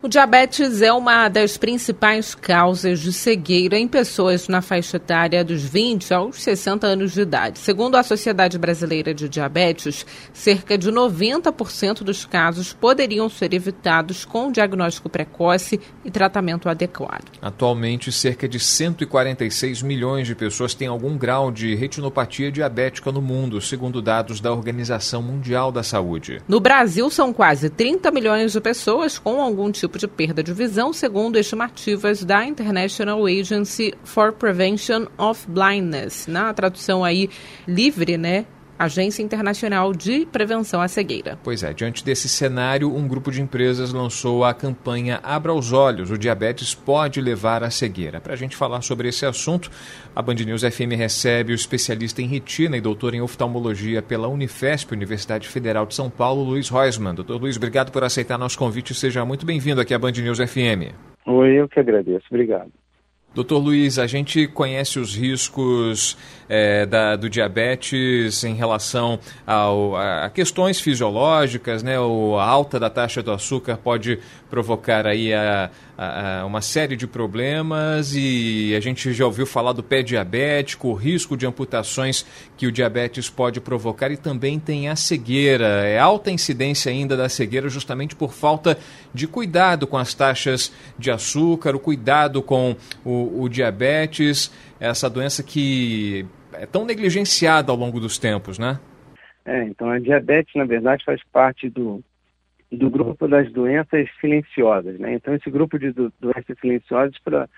O diabetes é uma das principais causas de cegueira em pessoas na faixa etária dos 20 aos 60 anos de idade. Segundo a Sociedade Brasileira de Diabetes, cerca de 90% dos casos poderiam ser evitados com diagnóstico precoce e tratamento adequado. Atualmente, cerca de 146 milhões de pessoas têm algum grau de retinopatia diabética no mundo, segundo dados da Organização Mundial da Saúde. No Brasil, são quase 30 milhões de pessoas com algum tipo de perda de visão, segundo estimativas da International Agency for Prevention of Blindness. Na tradução aí livre, né? Agência Internacional de Prevenção à Cegueira. Pois é, diante desse cenário, um grupo de empresas lançou a campanha Abra os Olhos, o diabetes pode levar à cegueira. Para a gente falar sobre esse assunto, a Band News FM recebe o especialista em retina e doutor em oftalmologia pela Unifesp, Universidade Federal de São Paulo, Luiz Reusmann. Doutor Luiz, obrigado por aceitar nosso convite. Seja muito bem-vindo aqui à Band News FM. Oi, eu que agradeço. Obrigado. Doutor Luiz, a gente conhece os riscos é, da, do diabetes em relação ao, a questões fisiológicas, né? O, a alta da taxa do açúcar pode provocar aí a, uma série de problemas e a gente já ouviu falar do pé diabético, o risco de amputações que o diabetes pode provocar e também tem a cegueira. É alta incidência ainda da cegueira justamente por falta de cuidado com as taxas de açúcar, o cuidado com o, o diabetes, essa doença que é tão negligenciada ao longo dos tempos, né? É, então a diabetes, na verdade, faz parte do, do grupo das doenças silenciosas, né? Então esse grupo de do, doenças silenciosas pra,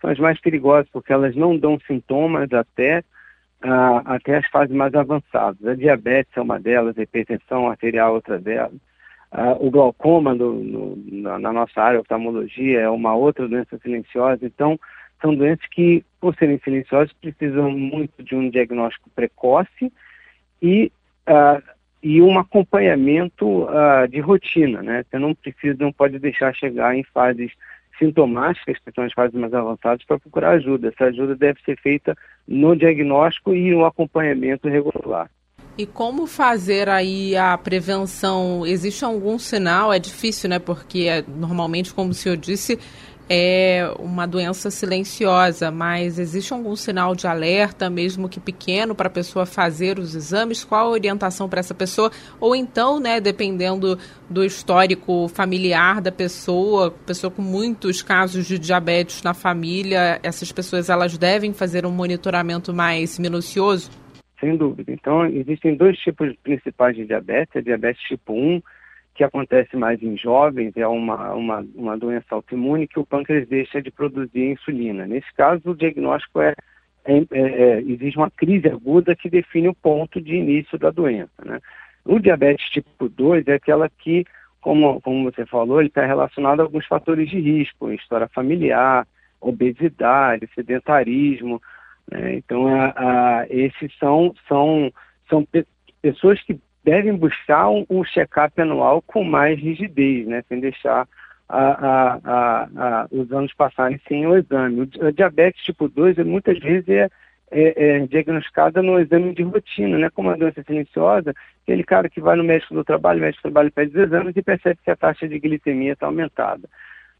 são as mais perigosas, porque elas não dão sintomas até, uh, até as fases mais avançadas. A diabetes é uma delas, a hipertensão arterial é outra delas. Uh, o glaucoma no, no, na, na nossa área, oftalmologia, é uma outra doença silenciosa. Então, são doenças que, por serem silenciosas, precisam muito de um diagnóstico precoce e, uh, e um acompanhamento uh, de rotina, né? Você não precisa, não pode deixar chegar em fases sintomáticas, que são as fases mais avançadas, para procurar ajuda. Essa ajuda deve ser feita no diagnóstico e no acompanhamento regular. E como fazer aí a prevenção? Existe algum sinal? É difícil, né? Porque é, normalmente, como o senhor disse, é uma doença silenciosa, mas existe algum sinal de alerta, mesmo que pequeno, para a pessoa fazer os exames? Qual a orientação para essa pessoa? Ou então, né, dependendo do histórico familiar da pessoa, pessoa com muitos casos de diabetes na família, essas pessoas elas devem fazer um monitoramento mais minucioso? Sem dúvida. Então, existem dois tipos principais de diabetes, a diabetes tipo 1 que acontece mais em jovens, é uma, uma, uma doença autoimune que o pâncreas deixa de produzir insulina. Nesse caso, o diagnóstico é, é, é, é existe uma crise aguda que define o ponto de início da doença. Né? O diabetes tipo 2 é aquela que, como, como você falou, ele está relacionado a alguns fatores de risco, história familiar, obesidade, sedentarismo. Né? Então, a, a, esses são, são, são pe pessoas que devem buscar um, um check-up anual com mais rigidez, né, sem deixar a, a, a, os anos passarem sem o exame. O diabetes tipo 2 muitas vezes é, é, é diagnosticada no exame de rotina, né, como a doença silenciosa, aquele cara que vai no médico do trabalho, o médico do trabalho pede os exames e percebe que a taxa de glicemia está aumentada.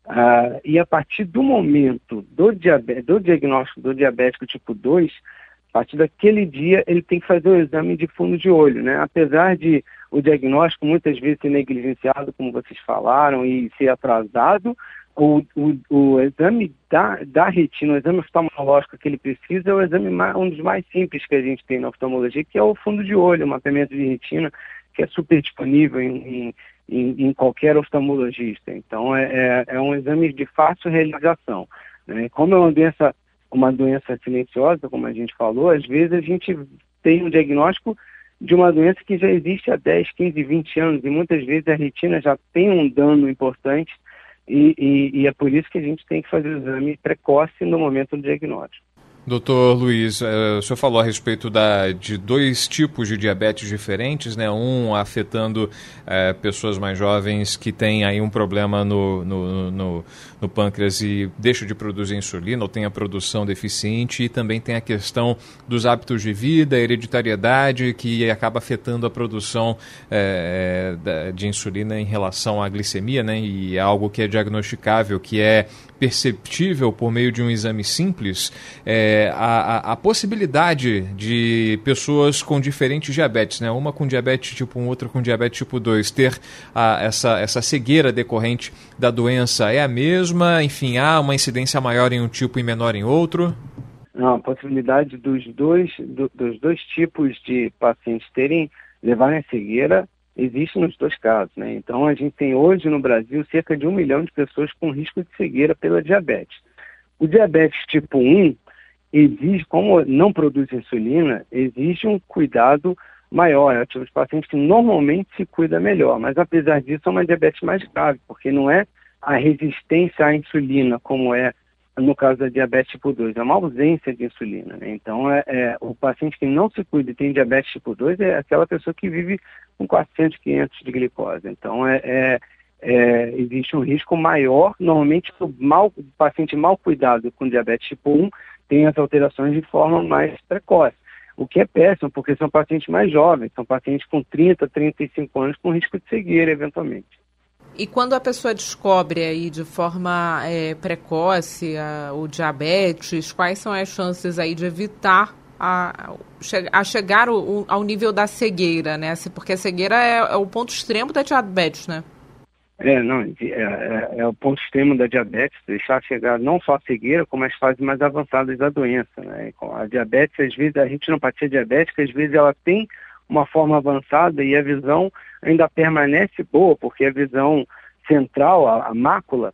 Ah, e a partir do momento do, do diagnóstico do diabético tipo 2, a partir daquele dia, ele tem que fazer o exame de fundo de olho, né? Apesar de o diagnóstico muitas vezes ser negligenciado, como vocês falaram, e ser atrasado, o, o, o exame da, da retina, o exame oftalmológico que ele precisa é o exame mais, um dos mais simples que a gente tem na oftalmologia, que é o fundo de olho, o mapeamento de retina, que é super disponível em, em, em qualquer oftalmologista. Então, é, é, é, um exame de fácil realização. Né? Como é uma doença uma doença silenciosa, como a gente falou, às vezes a gente tem um diagnóstico de uma doença que já existe há 10, 15, 20 anos e muitas vezes a retina já tem um dano importante e, e, e é por isso que a gente tem que fazer o exame precoce no momento do diagnóstico. Doutor Luiz, eh, o senhor falou a respeito da, de dois tipos de diabetes diferentes, né? Um afetando é, pessoas mais jovens que têm aí um problema no, no, no, no, pâncreas e deixam de produzir insulina ou tem a produção deficiente e também tem a questão dos hábitos de vida, hereditariedade, que acaba afetando a produção é, de insulina em relação à glicemia, né? E é algo que é diagnosticável, que é perceptível por meio de um exame simples é, a, a, possibilidade de pessoas com diferentes diabetes, né? uma com diabetes tipo 1, outra com diabetes tipo 2, ter a, essa, essa cegueira decorrente da doença é a mesma? Enfim, há uma incidência maior em um tipo e menor em outro? Não, a possibilidade dos dois, do, dos dois tipos de pacientes terem levarem a cegueira existe nos dois casos. Né? Então, a gente tem hoje no Brasil cerca de um milhão de pessoas com risco de cegueira pela diabetes. O diabetes tipo 1 exige, como não produz insulina, exige um cuidado maior. É o tipo de paciente que normalmente se cuida melhor, mas apesar disso é uma diabetes mais grave, porque não é a resistência à insulina, como é no caso da diabetes tipo 2, é uma ausência de insulina. Né? Então, é, é, o paciente que não se cuida e tem diabetes tipo 2 é aquela pessoa que vive com 400, 500 de glicose. Então, é, é, é, existe um risco maior. Normalmente, o, mal, paciente mal cuidado com diabetes tipo 1 tem as alterações de forma mais precoce. O que é péssimo, porque são pacientes mais jovens, são pacientes com 30, 35 anos com risco de cegueira, eventualmente. E quando a pessoa descobre aí de forma é, precoce a, o diabetes, quais são as chances aí de evitar a, a chegar o, ao nível da cegueira, né? Porque a cegueira é, é, o ponto extremo da diabetes, né? É, não, é, é, é, o ponto extremo da diabetes, deixar chegar não só a cegueira, como as fases mais avançadas da doença, né? A diabetes, às vezes, a retinopatia diabética, às vezes ela tem uma forma avançada e a visão ainda permanece boa, porque a visão central, a, a mácula,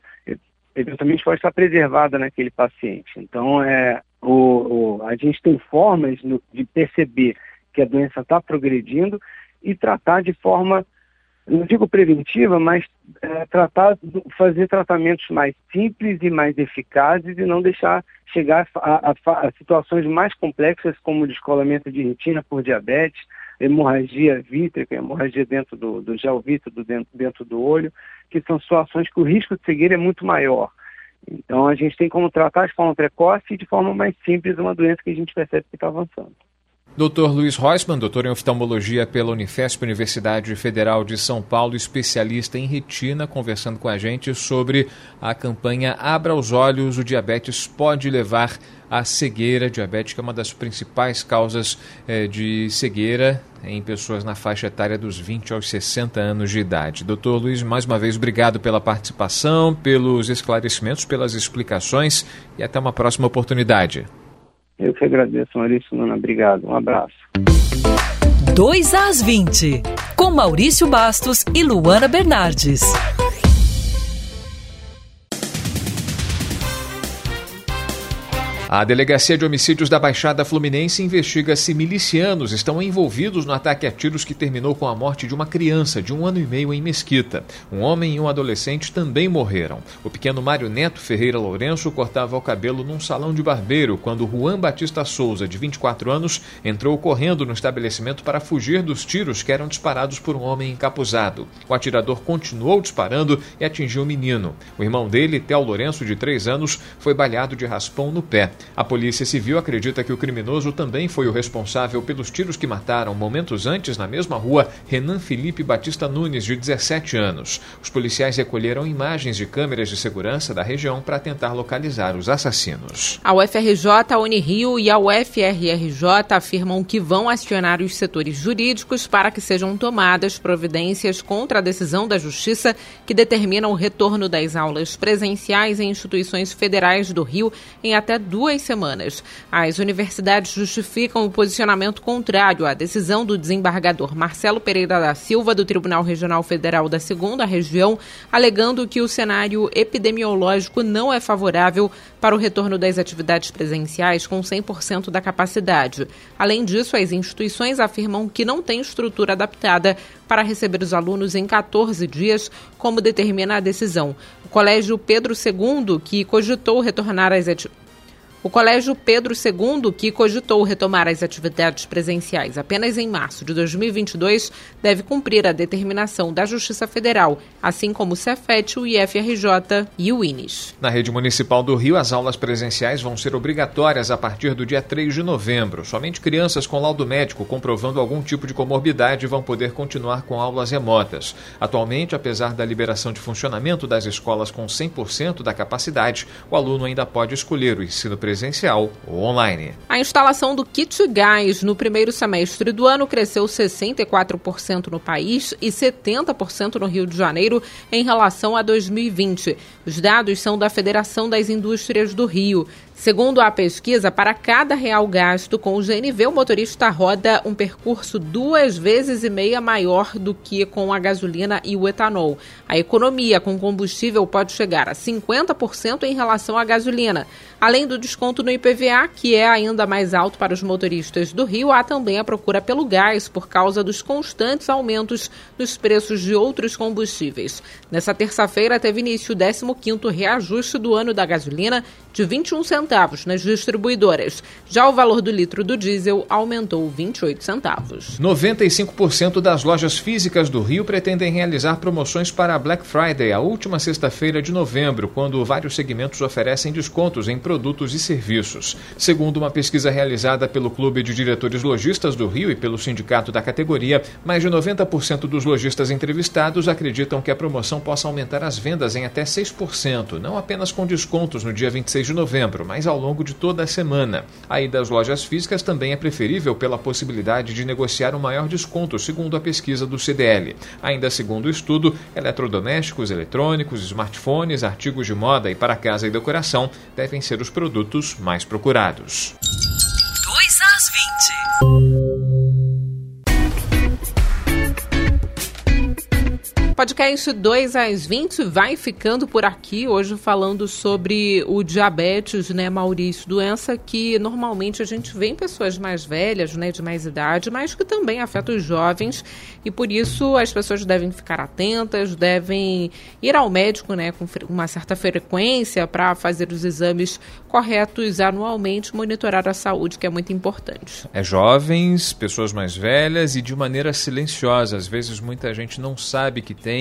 eventualmente pode estar preservada naquele paciente. Então, é, o, o, a gente tem formas no, de perceber que a doença está progredindo e tratar de forma, não digo preventiva, mas é, tratar, fazer tratamentos mais simples e mais eficazes e não deixar chegar a, a, a situações mais complexas como descolamento de retina por diabetes, hemorragia vítrea, hemorragia dentro do, do gel vítreo dentro, dentro do olho, que são situações que o risco de cegueira é muito maior. Então a gente tem como tratar de forma precoce e de forma mais simples uma doença que a gente percebe que está avançando. Dr. Luiz Reusman, doutor em oftalmologia pela Unifesp, Universidade Federal de São Paulo, especialista em retina, conversando com a gente sobre a campanha Abra os Olhos, o diabetes pode levar à cegueira. Diabética é uma das principais causas eh, de cegueira em pessoas na faixa etária dos 20 aos 60 anos de idade. Doutor Luiz, mais uma vez, obrigado pela participação, pelos esclarecimentos, pelas explicações e até uma próxima oportunidade. Eu que agradeço, Maurício Luna. Obrigado. Um abraço. 2 às 20, com Maurício Bastos e Luana Bernardes. A Delegacia de Homicídios da Baixada Fluminense investiga se milicianos estão envolvidos no ataque a tiros que terminou com a morte de uma criança de um ano e meio em Mesquita. Um homem e um adolescente também morreram. O pequeno Mário Neto Ferreira Lourenço cortava o cabelo num salão de barbeiro quando Juan Batista Souza, de 24 anos, entrou correndo no estabelecimento para fugir dos tiros que eram disparados por um homem encapuzado. O atirador continuou disparando e atingiu o menino. O irmão dele, Theo Lourenço, de 3 anos, foi baleado de raspão no pé. A Polícia Civil acredita que o criminoso também foi o responsável pelos tiros que mataram momentos antes, na mesma rua, Renan Felipe Batista Nunes, de 17 anos. Os policiais recolheram imagens de câmeras de segurança da região para tentar localizar os assassinos. A UFRJ, a Unirio e a UFRRJ afirmam que vão acionar os setores jurídicos para que sejam tomadas providências contra a decisão da Justiça que determina o retorno das aulas presenciais em instituições federais do Rio em até duas semanas. As universidades justificam o posicionamento contrário à decisão do desembargador Marcelo Pereira da Silva, do Tribunal Regional Federal da Segunda Região, alegando que o cenário epidemiológico não é favorável para o retorno das atividades presenciais com 100% da capacidade. Além disso, as instituições afirmam que não têm estrutura adaptada para receber os alunos em 14 dias, como determina a decisão. O Colégio Pedro II, que cogitou retornar às atividades O Colégio Pedro II, que cogitou retomar as atividades presenciais apenas em março de 2022, deve cumprir a determinação da Justiça Federal, assim como o Cefet, o IFRJ e o INES. Na rede municipal do Rio, as aulas presenciais vão ser obrigatórias a partir do dia 3 de novembro. Somente crianças com laudo médico comprovando algum tipo de comorbidade vão poder continuar com aulas remotas. Atualmente, apesar da liberação de funcionamento das escolas com 100% da capacidade, o aluno ainda pode escolher o ensino presencial ou online. A instalação do kit gás no primeiro semestre do ano cresceu 64% no país e 70% no Rio de Janeiro em relação a 2020. Os dados são da Federação das Indústrias do Rio. Segundo a pesquisa, para cada real gasto com o GNV, o motorista roda um percurso duas vezes e meia maior do que com a gasolina e o etanol. A economia com combustível pode chegar a 50% em relação à gasolina. Além do desconto no IPVA, que é ainda mais alto para os motoristas do Rio, há também a procura pelo gás por causa dos constantes aumentos nos preços de outros combustíveis. Nessa terça-feira teve início o 15º reajuste do ano da gasolina de 21 centavos nas distribuidoras. Já o valor do litro do diesel aumentou 28 centavos. 95% das lojas físicas do Rio pretendem realizar promoções para a Black Friday, a última sexta-feira de novembro, quando vários segmentos oferecem descontos em produtos e serviços. Segundo uma pesquisa realizada pelo Clube de Diretores Lojistas do Rio e pelo sindicato da categoria, mais de 90% dos lojistas entrevistados acreditam que a promoção possa aumentar as vendas em até 6%, não apenas com descontos no dia 26 de novembro, mas ao longo de toda a semana. A ida às lojas físicas também é preferível pela possibilidade de negociar um maior desconto, segundo a pesquisa do CDL. Ainda segundo o estudo, eletrodomésticos, eletrônicos, smartphones, artigos de moda e para casa e decoração devem ser os produtos mais procurados. 2 às 20. Podcast 2 às 20 vai ficando por aqui, hoje falando sobre o diabetes, né, Maurício? Doença que normalmente a gente vê em pessoas mais velhas, né, de mais idade, mas que também afeta os jovens e por isso as pessoas devem ficar atentas, devem ir ao médico, né, com uma certa frequência para fazer os exames corretos anualmente, monitorar a saúde, que é muito importante. É jovens, pessoas mais velhas e de maneira silenciosa. Às vezes muita gente não sabe que tem,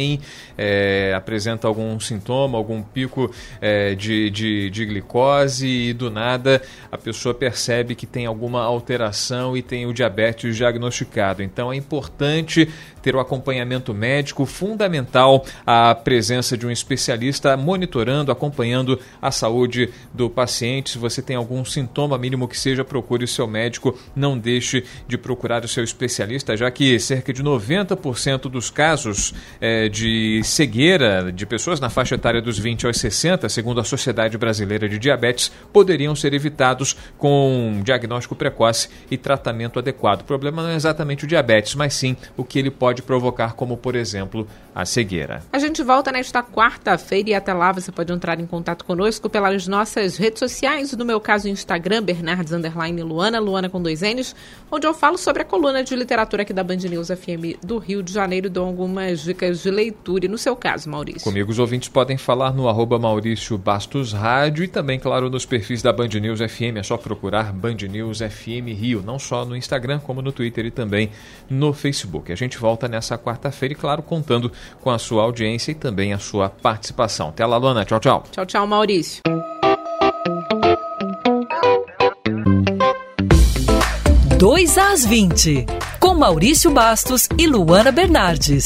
é, apresenta algum sintoma, algum pico é, de, de, de glicose e do nada a pessoa percebe que tem alguma alteração e tem o diabetes diagnosticado. Então é importante ter o acompanhamento médico, fundamental a presença de um especialista monitorando, acompanhando a saúde do paciente. Se você tem algum sintoma mínimo que seja, procure o seu médico, não deixe de procurar o seu especialista, já que cerca de 90% dos casos é, de cegueira de pessoas na faixa etária dos 20 aos 60, segundo a Sociedade Brasileira de Diabetes, poderiam ser evitados com diagnóstico precoce e tratamento adequado. O problema não é exatamente o diabetes, mas sim o que ele pode provocar, como por exemplo a cegueira. A gente volta nesta quarta-feira e até lá você pode entrar em contato conosco pelas nossas redes sociais, no meu caso Instagram, Bernardes Luana, Luana com dois N's, onde eu falo sobre a coluna de literatura aqui da Band News FM do Rio de Janeiro, dou algumas dicas de leitura. E no seu caso, Maurício? Comigo os ouvintes podem falar no arroba Maurício Bastos Rádio e também, claro, nos perfis da Band News FM. É só procurar Band News FM Rio, não só no Instagram, como no Twitter e também no Facebook. A gente volta nessa quarta-feira e, claro, contando com a sua audiência e também a sua participação. Até lá, Luana. Tchau, tchau. Tchau, tchau, Maurício. Dois às 20, com Maurício Bastos e Luana Bernardes.